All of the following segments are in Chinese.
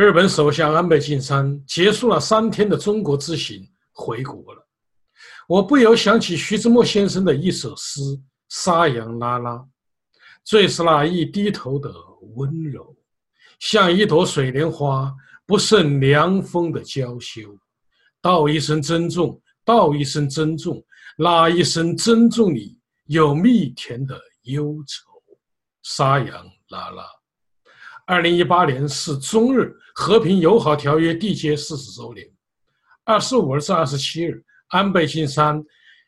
日本首相安倍晋三结束了三天的中国之行，回国了。我不由想起徐志摩先生的一首诗《沙洋拉拉》，最是那一低头的温柔，像一朵水莲花，不胜凉风的娇羞。道一声珍重，道一声珍重，那一声珍重里有蜜甜的忧愁。沙洋拉拉。二零一八年是中日和平友好条约缔结四十周年。二十五日至二十七日，安倍晋三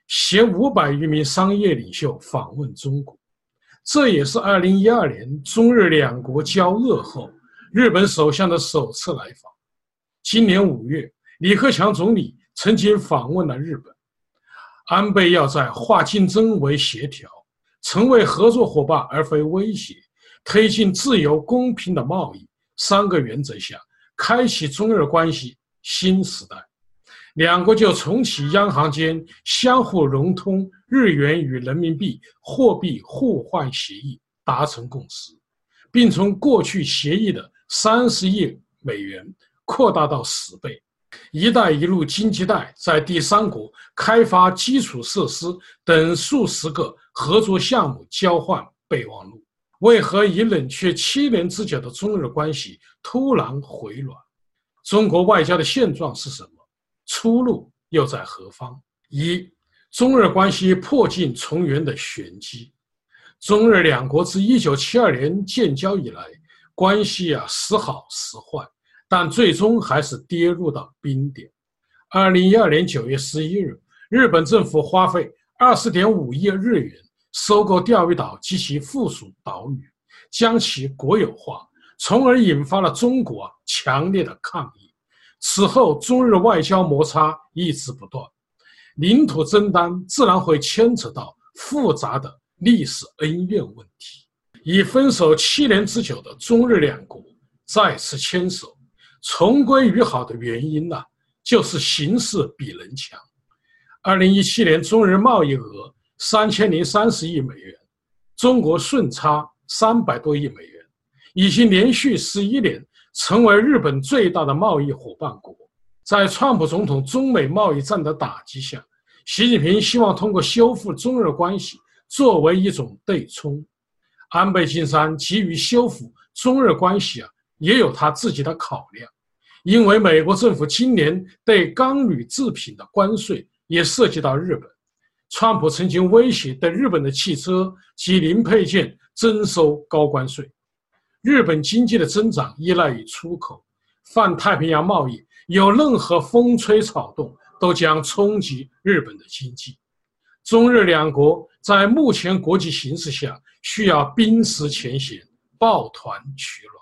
携五百余名商业领袖访问中国，这也是二零一二年中日两国交恶后日本首相的首次来访。今年五月，李克强总理曾经访问了日本。安倍要在化竞争为协调，成为合作伙伴而非威胁。推进自由公平的贸易三个原则下，开启中日关系新时代，两国就重启央行间相互融通日元与人民币货币互换协议达成共识，并从过去协议的三十亿美元扩大到十倍。“一带一路”经济带在第三国开发基础设施等数十个合作项目交换备忘录。为何已冷却七年之久的中日关系突然回暖？中国外交的现状是什么？出路又在何方？一、中日关系破镜重圆的玄机。中日两国自一九七二年建交以来，关系啊时好时坏，但最终还是跌入到冰点。二零一二年九月十一日，日本政府花费二十点五亿日元。收购钓鱼岛及其附属岛屿，将其国有化，从而引发了中国强烈的抗议。此后，中日外交摩擦一直不断，领土争端自然会牵扯到复杂的历史恩怨问题。已分手七年之久的中日两国再次牵手，重归于好的原因呢，就是形势比人强。二零一七年中日贸易额。三千零三十亿美元，中国顺差三百多亿美元，已经连续十一年成为日本最大的贸易伙伴国。在川普总统中美贸易战的打击下，习近平希望通过修复中日关系作为一种对冲。安倍晋三急于修复中日关系啊，也有他自己的考量，因为美国政府今年对钢铝制品的关税也涉及到日本。川普曾经威胁对日本的汽车及零配件征收高关税。日本经济的增长依赖于出口，泛太平洋贸易有任何风吹草动都将冲击日本的经济。中日两国在目前国际形势下需要冰释前嫌，抱团取暖。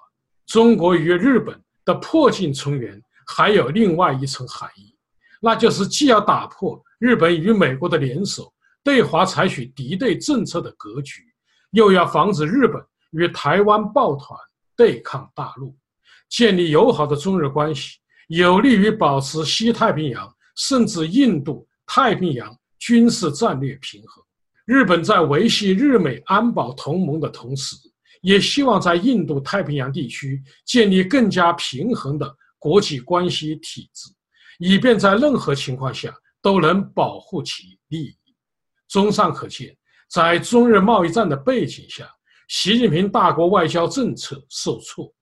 中国与日本的破镜重圆还有另外一层含义，那就是既要打破。日本与美国的联手对华采取敌对政策的格局，又要防止日本与台湾抱团对抗大陆，建立友好的中日关系，有利于保持西太平洋甚至印度太平洋军事战略平衡。日本在维系日美安保同盟的同时，也希望在印度太平洋地区建立更加平衡的国际关系体制，以便在任何情况下。都能保护其利益。综上可见，在中日贸易战的背景下，习近平大国外交政策受挫，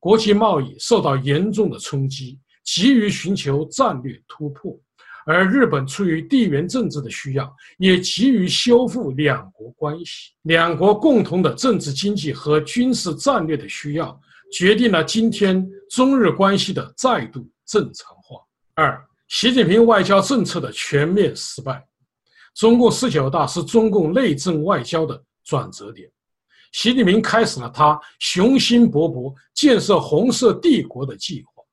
国际贸易受到严重的冲击，急于寻求战略突破；而日本出于地缘政治的需要，也急于修复两国关系。两国共同的政治、经济和军事战略的需要，决定了今天中日关系的再度正常化。二。习近平外交政策的全面失败，中共十九大是中共内政外交的转折点。习近平开始了他雄心勃勃建设红色帝国的计划，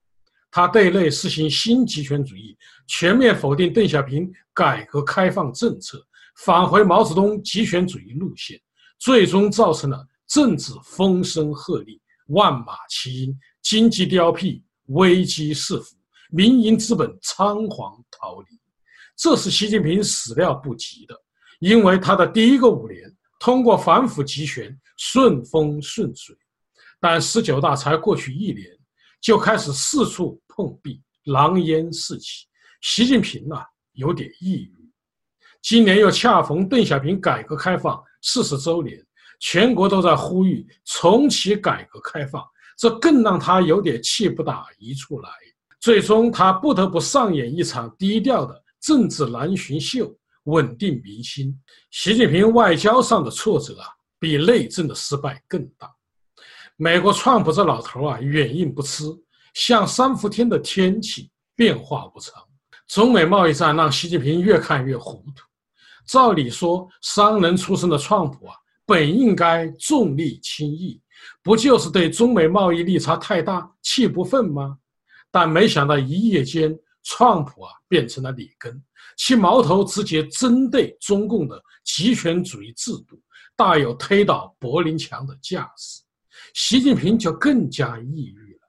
他对内实行新极权主义，全面否定邓小平改革开放政策，返回毛泽东极权主义路线，最终造成了政治风声鹤唳、万马齐喑、经济凋敝、危机四伏。民营资本仓皇逃离，这是习近平始料不及的。因为他的第一个五年通过反腐集权顺风顺水，但十九大才过去一年，就开始四处碰壁，狼烟四起。习近平呐，有点抑郁。今年又恰逢邓小平改革开放四十周年，全国都在呼吁重启改革开放，这更让他有点气不打一处来。最终，他不得不上演一场低调的政治南巡秀，稳定民心。习近平外交上的挫折啊，比内政的失败更大。美国川普这老头啊，软硬不吃，像三伏天的天气，变化无常。中美贸易战让习近平越看越糊涂。照理说，商人出身的川普啊，本应该重利轻义，不就是对中美贸易利差太大气不愤吗？但没想到一夜间，川普啊变成了里根，其矛头直接针对中共的极权主义制度，大有推倒柏林墙的架势。习近平就更加抑郁了。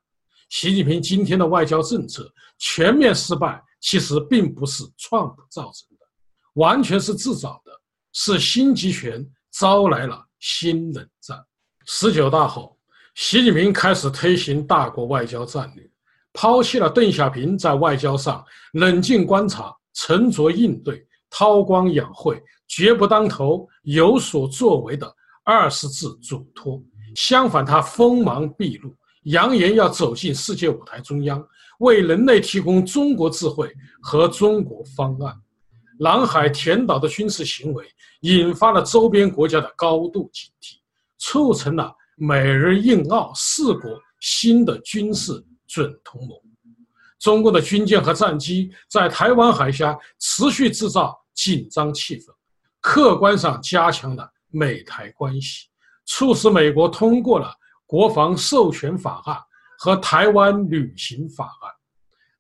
习近平今天的外交政策全面失败，其实并不是川普造成的，完全是自找的，是新集权招来了新冷战。十九大后，习近平开始推行大国外交战略，抛弃了邓小平在外交上冷静观察、沉着应对、韬光养晦、绝不当头、有所作为的二十字嘱托。相反，他锋芒毕露，扬言要走进世界舞台中央，为人类提供中国智慧和中国方案。南海填岛的军事行为引发了周边国家的高度警惕，促成了美日印澳四国新的军事准同盟。中国的军舰和战机在台湾海峡持续制造紧张气氛，客观上加强了美台关系。促使美国通过了国防授权法案和台湾旅行法案，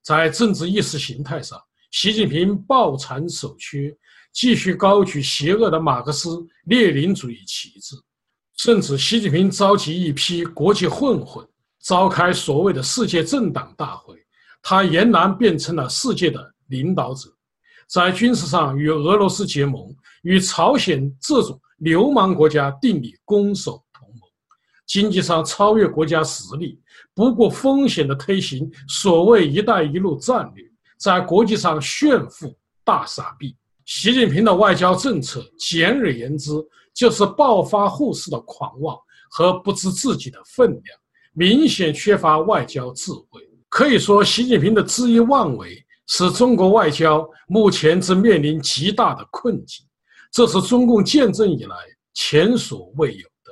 在政治意识形态上，习近平抱残守缺，继续高举邪恶的马克思列宁主义旗帜，甚至习近平召集一批国际混混，召开所谓的世界政党大会，他俨然变成了世界的领导者，在军事上与俄罗斯结盟，与朝鲜这种。流氓国家订立攻守同盟，经济上超越国家实力，不顾风险的推行所谓“一带一路”战略，在国际上炫富大傻逼。习近平的外交政策，简而言之，就是暴发户式的狂妄和不知自己的分量，明显缺乏外交智慧。可以说，习近平的恣意妄为，使中国外交目前正面临极大的困境。这是中共建政以来前所未有的。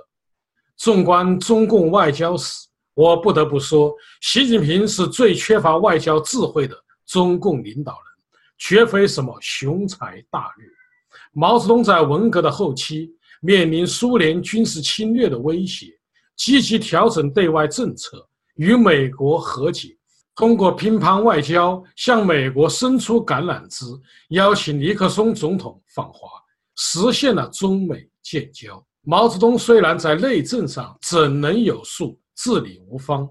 纵观中共外交史，我不得不说，习近平是最缺乏外交智慧的中共领导人，绝非什么雄才大略。毛泽东在文革的后期，面临苏联军事侵略的威胁，积极调整对外政策，与美国和解，通过乒乓外交向美国伸出橄榄枝，邀请尼克松总统访华。实现了中美建交。毛泽东虽然在内政上怎能有数、治理无方，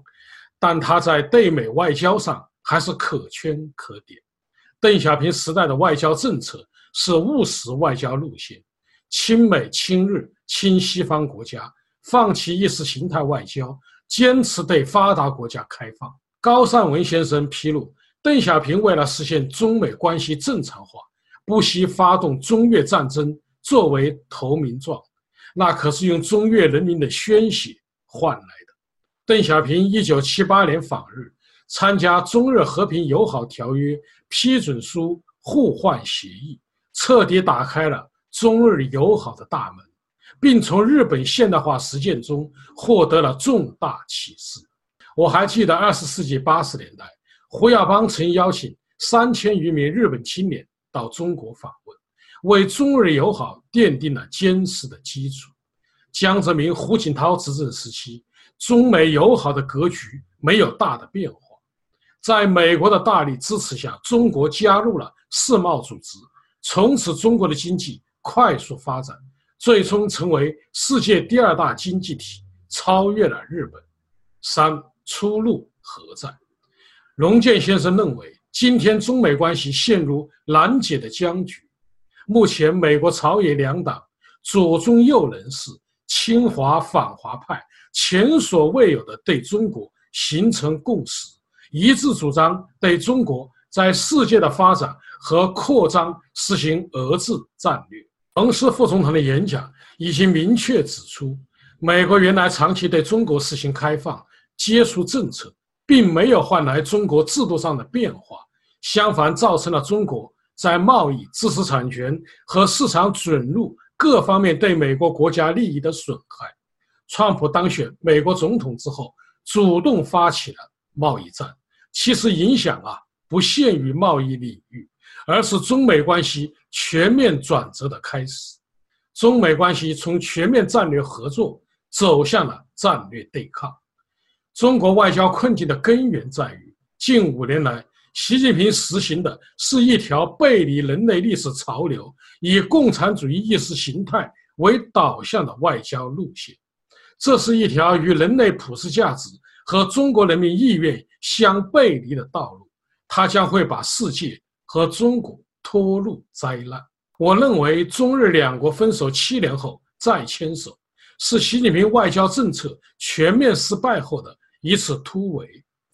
但他在对美外交上还是可圈可点。邓小平时代的外交政策是务实外交路线，亲美、亲日、亲西方国家，放弃意识形态外交，坚持对发达国家开放。高尚文先生披露，邓小平为了实现中美关系正常化。不惜发动中越战争作为投名状，那可是用中越人民的鲜血换来的。邓小平一九七八年访日，参加中日和平友好条约批准书互换协议，彻底打开了中日友好的大门，并从日本现代化实践中获得了重大启示。我还记得二十世纪八十年代，胡耀邦曾邀请三千余名日本青年。到中国访问，为中日友好奠定了坚实的基础。江泽民、胡锦涛执政时期，中美友好的格局没有大的变化。在美国的大力支持下，中国加入了世贸组织，从此中国的经济快速发展，最终成为世界第二大经济体，超越了日本。三出路何在？龙健先生认为。今天中美关系陷入难解的僵局。目前，美国朝野两党左中右人士、亲华反华派前所未有的对中国形成共识，一致主张对中国在世界的发展和扩张实行遏制战略。彭斯副总统的演讲已经明确指出，美国原来长期对中国实行开放接触政策，并没有换来中国制度上的变化，相反，造成了中国在贸易、知识产权和市场准入各方面对美国国家利益的损害。川普当选美国总统之后，主动发起了贸易战，其实影响啊不限于贸易领域，而是中美关系全面转折的开始。中美关系从全面战略合作走向了战略对抗。中国外交困境的根源在于，近五年来，习近平实行的是一条背离人类历史潮流、以共产主义意识形态为导向的外交路线。这是一条与人类普世价值和中国人民意愿相背离的道路，它将会把世界和中国拖入灾难。我认为，中日两国分手七年后再牵手，是习近平外交政策全面失败后的一次突围。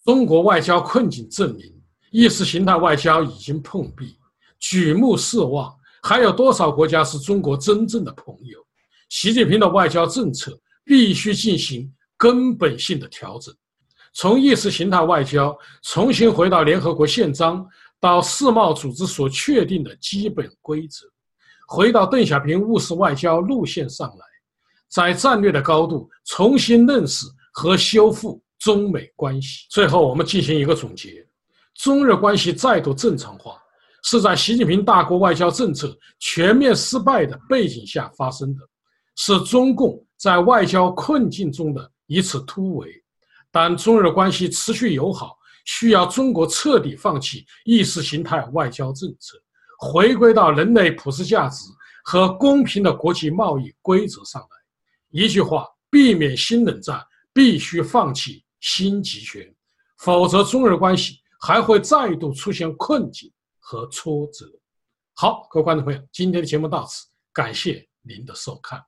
中国外交困境证明，意识形态外交已经碰壁，举目四望，还有多少国家是中国真正的朋友？习近平的外交政策。必须进行根本性的调整，从意识形态外交重新回到联合国宪章到世贸组织所确定的基本规则，回到邓小平务实外交路线上来，在战略的高度重新认识和修复中美关系。最后，我们进行一个总结：中日关系再度正常化，是在习近平大国外交政策全面失败的背景下发生的，是中共。在外交困境中的一次突围，但中日关系持续友好，需要中国彻底放弃意识形态外交政策，回归到人类普世价值和公平的国际贸易规则上来。一句话，避免新冷战，必须放弃新集权，否则中日关系还会再度出现困境和挫折。好，各位观众朋友，今天的节目到此，感谢您的收看。